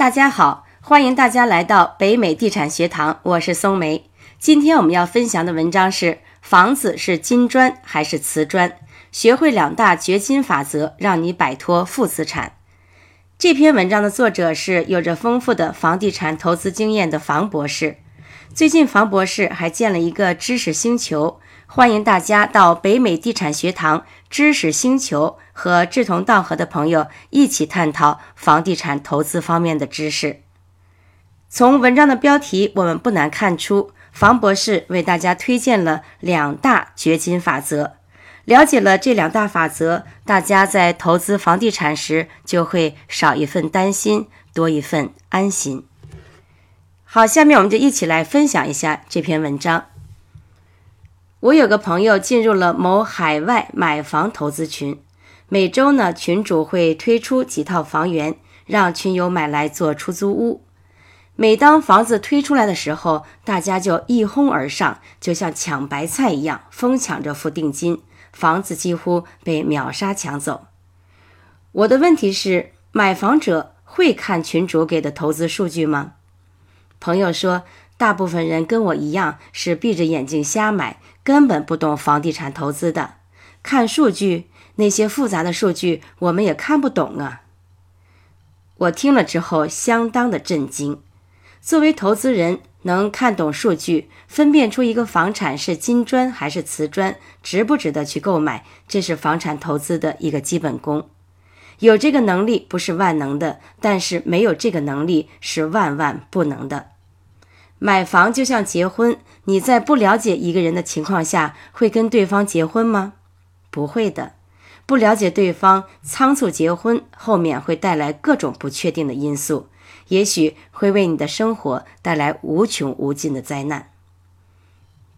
大家好，欢迎大家来到北美地产学堂，我是松梅。今天我们要分享的文章是：房子是金砖还是瓷砖？学会两大掘金法则，让你摆脱负资产。这篇文章的作者是有着丰富的房地产投资经验的房博士。最近，房博士还建了一个知识星球，欢迎大家到北美地产学堂知识星球和志同道合的朋友一起探讨房地产投资方面的知识。从文章的标题，我们不难看出。房博士为大家推荐了两大掘金法则，了解了这两大法则，大家在投资房地产时就会少一份担心，多一份安心。好，下面我们就一起来分享一下这篇文章。我有个朋友进入了某海外买房投资群，每周呢，群主会推出几套房源，让群友买来做出租屋。每当房子推出来的时候，大家就一哄而上，就像抢白菜一样，疯抢着付定金，房子几乎被秒杀抢走。我的问题是，买房者会看群主给的投资数据吗？朋友说，大部分人跟我一样是闭着眼睛瞎买，根本不懂房地产投资的。看数据，那些复杂的数据我们也看不懂啊。我听了之后，相当的震惊。作为投资人，能看懂数据，分辨出一个房产是金砖还是瓷砖，值不值得去购买，这是房产投资的一个基本功。有这个能力不是万能的，但是没有这个能力是万万不能的。买房就像结婚，你在不了解一个人的情况下，会跟对方结婚吗？不会的。不了解对方，仓促结婚，后面会带来各种不确定的因素。也许会为你的生活带来无穷无尽的灾难。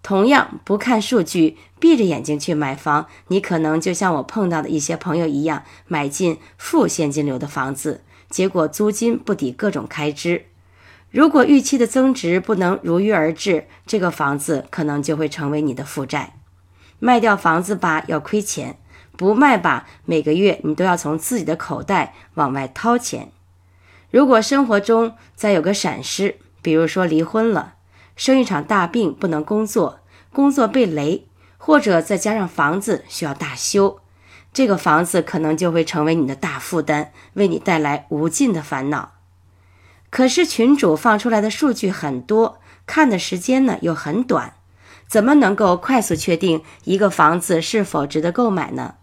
同样，不看数据，闭着眼睛去买房，你可能就像我碰到的一些朋友一样，买进负现金流的房子，结果租金不抵各种开支。如果预期的增值不能如约而至，这个房子可能就会成为你的负债。卖掉房子吧，要亏钱；不卖吧，每个月你都要从自己的口袋往外掏钱。如果生活中再有个闪失，比如说离婚了，生一场大病不能工作，工作被雷，或者再加上房子需要大修，这个房子可能就会成为你的大负担，为你带来无尽的烦恼。可是群主放出来的数据很多，看的时间呢又很短，怎么能够快速确定一个房子是否值得购买呢？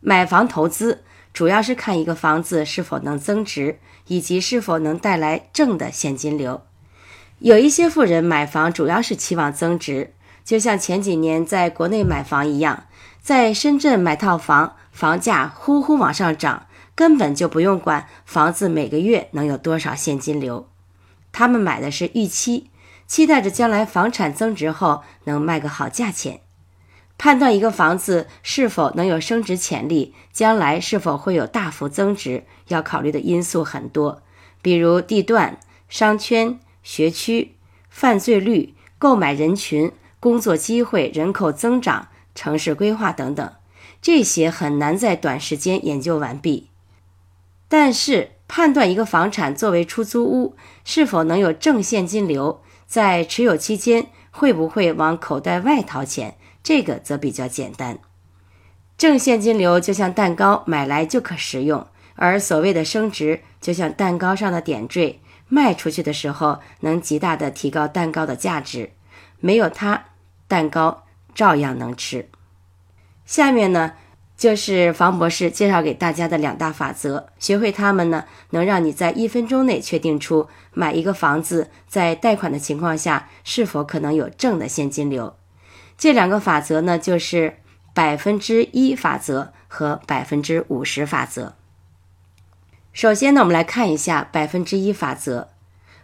买房投资。主要是看一个房子是否能增值，以及是否能带来正的现金流。有一些富人买房主要是期望增值，就像前几年在国内买房一样，在深圳买套房，房价呼呼往上涨，根本就不用管房子每个月能有多少现金流。他们买的是预期，期待着将来房产增值后能卖个好价钱。判断一个房子是否能有升值潜力，将来是否会有大幅增值，要考虑的因素很多，比如地段、商圈、学区、犯罪率、购买人群、工作机会、人口增长、城市规划等等，这些很难在短时间研究完毕。但是，判断一个房产作为出租屋是否能有正现金流，在持有期间会不会往口袋外掏钱？这个则比较简单，正现金流就像蛋糕，买来就可食用；而所谓的升值，就像蛋糕上的点缀，卖出去的时候能极大的提高蛋糕的价值。没有它，蛋糕照样能吃。下面呢，就是房博士介绍给大家的两大法则，学会它们呢，能让你在一分钟内确定出买一个房子在贷款的情况下是否可能有正的现金流。这两个法则呢，就是百分之一法则和百分之五十法则。首先呢，我们来看一下百分之一法则。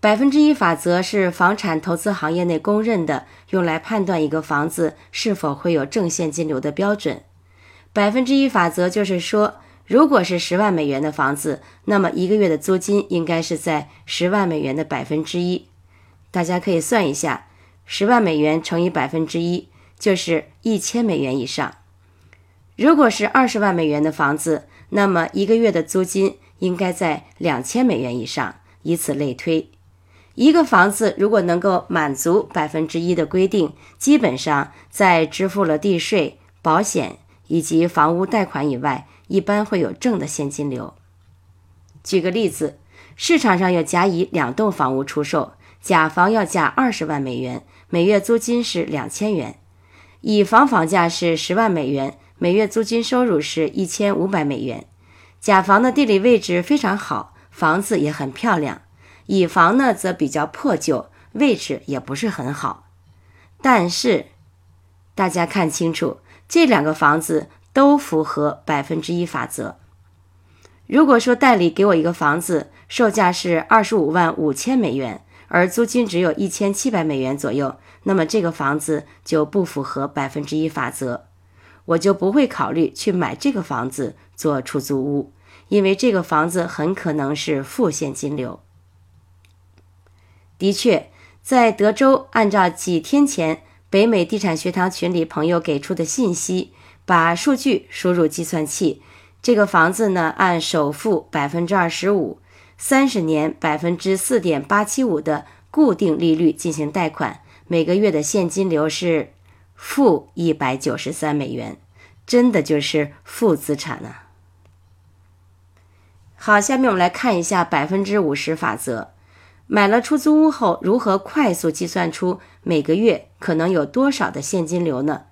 百分之一法则是房产投资行业内公认的，用来判断一个房子是否会有正现金流的标准。百分之一法则就是说，如果是十万美元的房子，那么一个月的租金应该是在十万美元的百分之一。大家可以算一下，十万美元乘以百分之一。就是一千美元以上。如果是二十万美元的房子，那么一个月的租金应该在两千美元以上，以此类推。一个房子如果能够满足百分之一的规定，基本上在支付了地税、保险以及房屋贷款以外，一般会有正的现金流。举个例子，市场上有甲乙两栋房屋出售，甲房要价二十万美元，每月租金是两千元；乙房房价是十万美元，每月租金收入是一千五百美元。甲房的地理位置非常好，房子也很漂亮。乙房呢则比较破旧，位置也不是很好。但是大家看清楚，这两个房子都符合百分之一法则。如果说代理给我一个房子，售价是二十五万五千美元，而租金只有一千七百美元左右，那么这个房子就不符合百分之一法则，我就不会考虑去买这个房子做出租屋，因为这个房子很可能是负现金流。的确，在德州，按照几天前北美地产学堂群里朋友给出的信息，把数据输入计算器，这个房子呢，按首付百分之二十五，三十年百分之四点八七五的固定利率进行贷款，每个月的现金流是负一百九十三美元，真的就是负资产呢。好，下面我们来看一下百分之五十法则。买了出租屋后，如何快速计算出每个月可能有多少的现金流呢？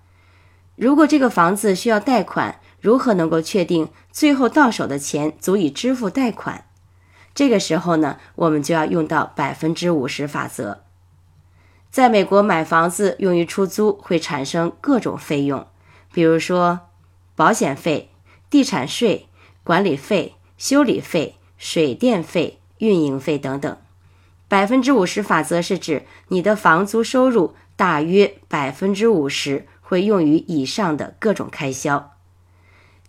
如果这个房子需要贷款，如何能够确定最后到手的钱足以支付贷款？这个时候呢，我们就要用到百分之五十法则。在美国买房子用于出租会产生各种费用，比如说保险费、地产税、管理费、修理费、水电费、运营费等等。百分之五十法则是指你的房租收入大约百分之五十会用于以上的各种开销。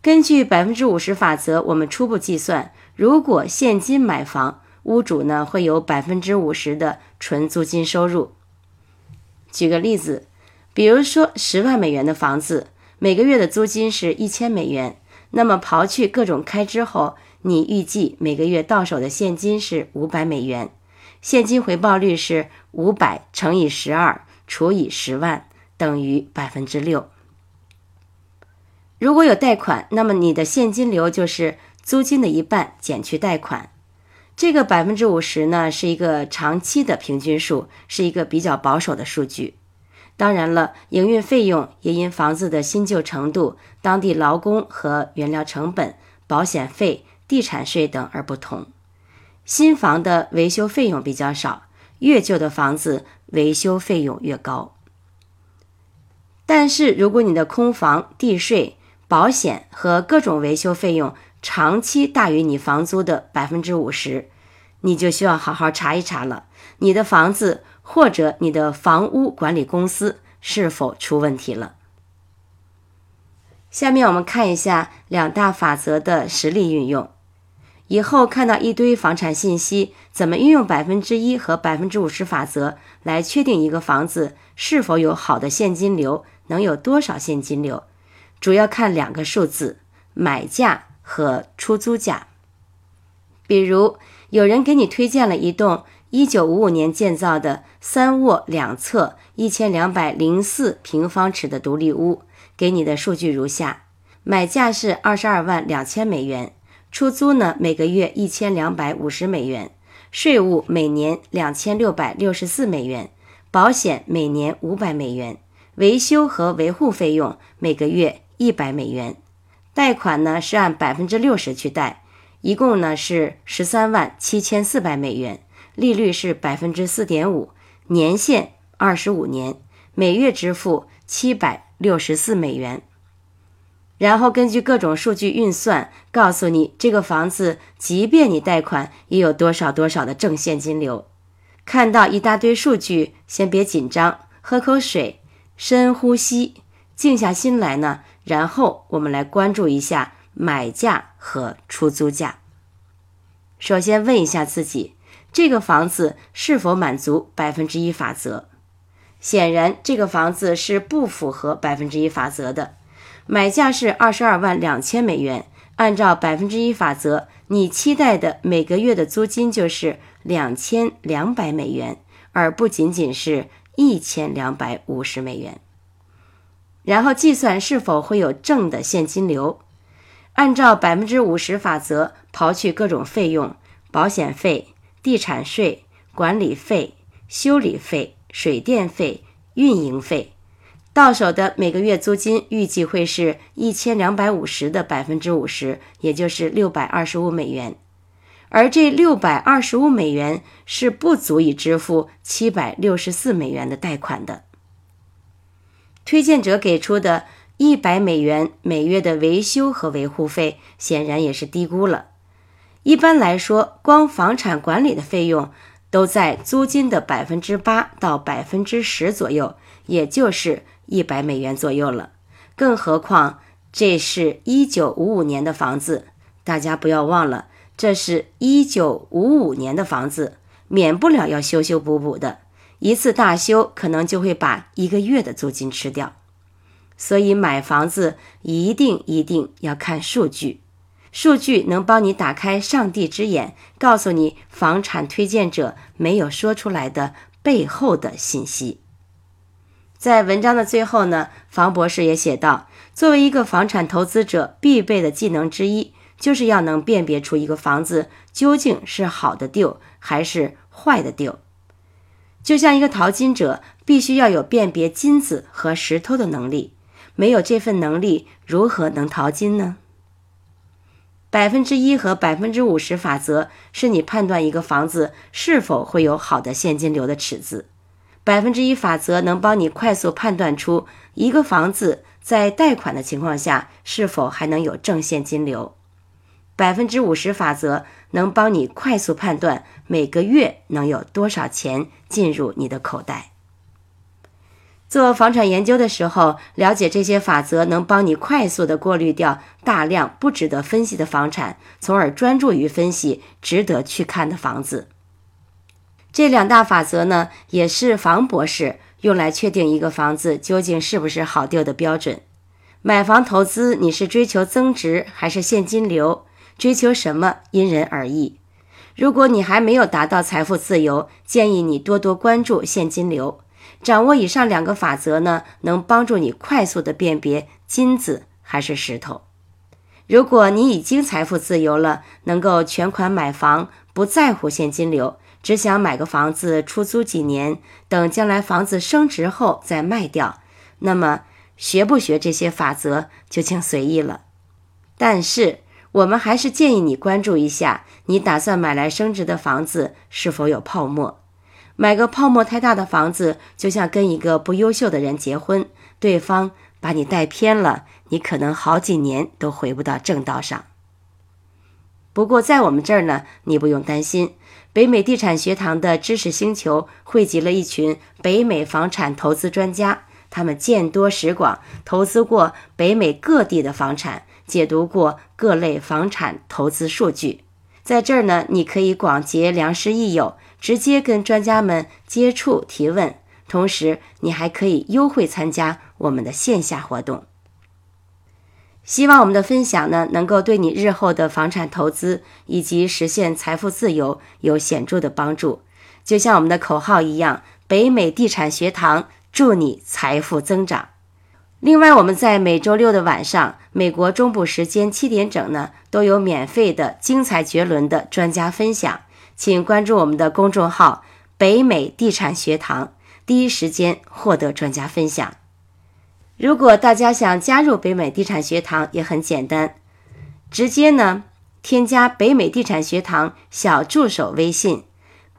根据百分之五十法则，我们初步计算，如果现金买房，屋主呢会有百分之五十的纯租金收入。举个例子，比如说十万美元的房子，每个月的租金是一千美元，那么刨去各种开支后，你预计每个月到手的现金是五百美元。现金回报率是五百乘以十二除以十万等于百分之六。如果有贷款，那么你的现金流就是租金的一半减去贷款。这个百分之五十呢是一个长期的平均数，是一个比较保守的数据。当然了，营运费用也因房子的新旧程度、当地劳工和原料成本、保险费、地产税等而不同。新房的维修费用比较少，越旧的房子维修费用越高。但是，如果你的空房、地税、保险和各种维修费用长期大于你房租的百分之五十，你就需要好好查一查了，你的房子或者你的房屋管理公司是否出问题了。下面我们看一下两大法则的实例运用。以后看到一堆房产信息，怎么运用百分之一和百分之五十法则来确定一个房子是否有好的现金流，能有多少现金流？主要看两个数字：买价和出租价。比如，有人给你推荐了一栋一九五五年建造的三卧两侧、一千两百零四平方尺的独立屋，给你的数据如下：买价是二十二万两千美元。出租呢，每个月一千两百五十美元，税务每年两千六百六十四美元，保险每年五百美元，维修和维护费用每个月一百美元，贷款呢是按百分之六十去贷，一共呢是十三万七千四百美元，利率是百分之四点五，年限二十五年，每月支付七百六十四美元。然后根据各种数据运算，告诉你这个房子，即便你贷款，也有多少多少的正现金流。看到一大堆数据，先别紧张，喝口水，深呼吸，静下心来呢。然后我们来关注一下买价和出租价。首先问一下自己，这个房子是否满足百分之一法则？显然，这个房子是不符合百分之一法则的。买价是二十二万两千美元，按照百分之一法则，你期待的每个月的租金就是两千两百美元，而不仅仅是一千两百五十美元。然后计算是否会有正的现金流，按照百分之五十法则，刨去各种费用、保险费、地产税、管理费、修理费、水电费、运营费，到手的每个月租金预计会是一千两百五十的百分之五十，也就是六百二十五美元。而这六百二十五美元是不足以支付七百六十四美元的贷款的。推荐者给出的一百美元每月的维修和维护费，显然也是低估了。一般来说，光房产管理的费用都在租金的百分之八到百分之十左右，也就是一百美元左右了。更何况这是一九五五年的房子，大家不要忘了，这是一九五五年的房子，免不了要修修补补的。一次大修可能就会把一个月的租金吃掉，所以买房子一定一定要看数据，数据能帮你打开上帝之眼，告诉你房产推荐者没有说出来的背后的信息。在文章的最后呢，房博士也写道，作为一个房产投资者，必备的技能之一，就是要能辨别出一个房子究竟是好的丢还是坏的丢。就像一个淘金者，必须要有辨别金子和石头的能力。没有这份能力，如何能淘金呢？百分之一和百分之五十法则是你判断一个房子是否会有好的现金流的尺子。百分之一法则能帮你快速判断出一个房子在贷款的情况下是否还能有正现金流。百分之五十法则能帮你快速判断每个月能有多少钱进入你的口袋。做房产研究的时候，了解这些法则能帮你快速的过滤掉大量不值得分析的房产，从而专注于分析值得去看的房子。这两大法则呢，也是房博士用来确定一个房子究竟是不是好丢的标准。买房投资，你是追求增值还是现金流？追求什么因人而异。如果你还没有达到财富自由，建议你多多关注现金流。掌握以上两个法则呢，能帮助你快速的辨别金子还是石头。如果你已经财富自由了，能够全款买房，不在乎现金流，只想买个房子出租几年，等将来房子升值后再卖掉，那么学不学这些法则就请随意了。但是。我们还是建议你关注一下，你打算买来升值的房子是否有泡沫？买个泡沫太大的房子，就像跟一个不优秀的人结婚，对方把你带偏了，你可能好几年都回不到正道上。不过在我们这儿呢，你不用担心，北美地产学堂的知识星球汇集了一群北美房产投资专家，他们见多识广，投资过北美各地的房产。解读过各类房产投资数据，在这儿呢，你可以广结良师益友，直接跟专家们接触提问，同时你还可以优惠参加我们的线下活动。希望我们的分享呢，能够对你日后的房产投资以及实现财富自由有显著的帮助。就像我们的口号一样，北美地产学堂祝你财富增长。另外，我们在每周六的晚上，美国中部时间七点整呢，都有免费的精彩绝伦的专家分享，请关注我们的公众号“北美地产学堂”，第一时间获得专家分享。如果大家想加入北美地产学堂，也很简单，直接呢添加北美地产学堂小助手微信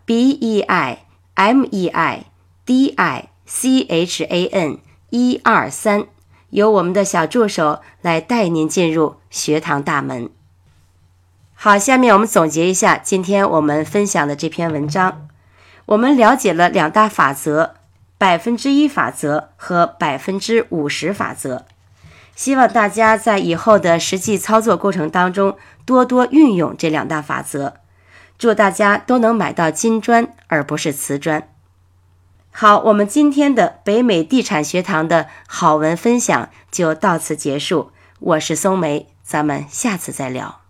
：b e i m e i d i c h a n 一二三。由我们的小助手来带您进入学堂大门。好，下面我们总结一下今天我们分享的这篇文章。我们了解了两大法则：百分之一法则和百分之五十法则。希望大家在以后的实际操作过程当中多多运用这两大法则。祝大家都能买到金砖，而不是瓷砖。好，我们今天的北美地产学堂的好文分享就到此结束。我是松梅，咱们下次再聊。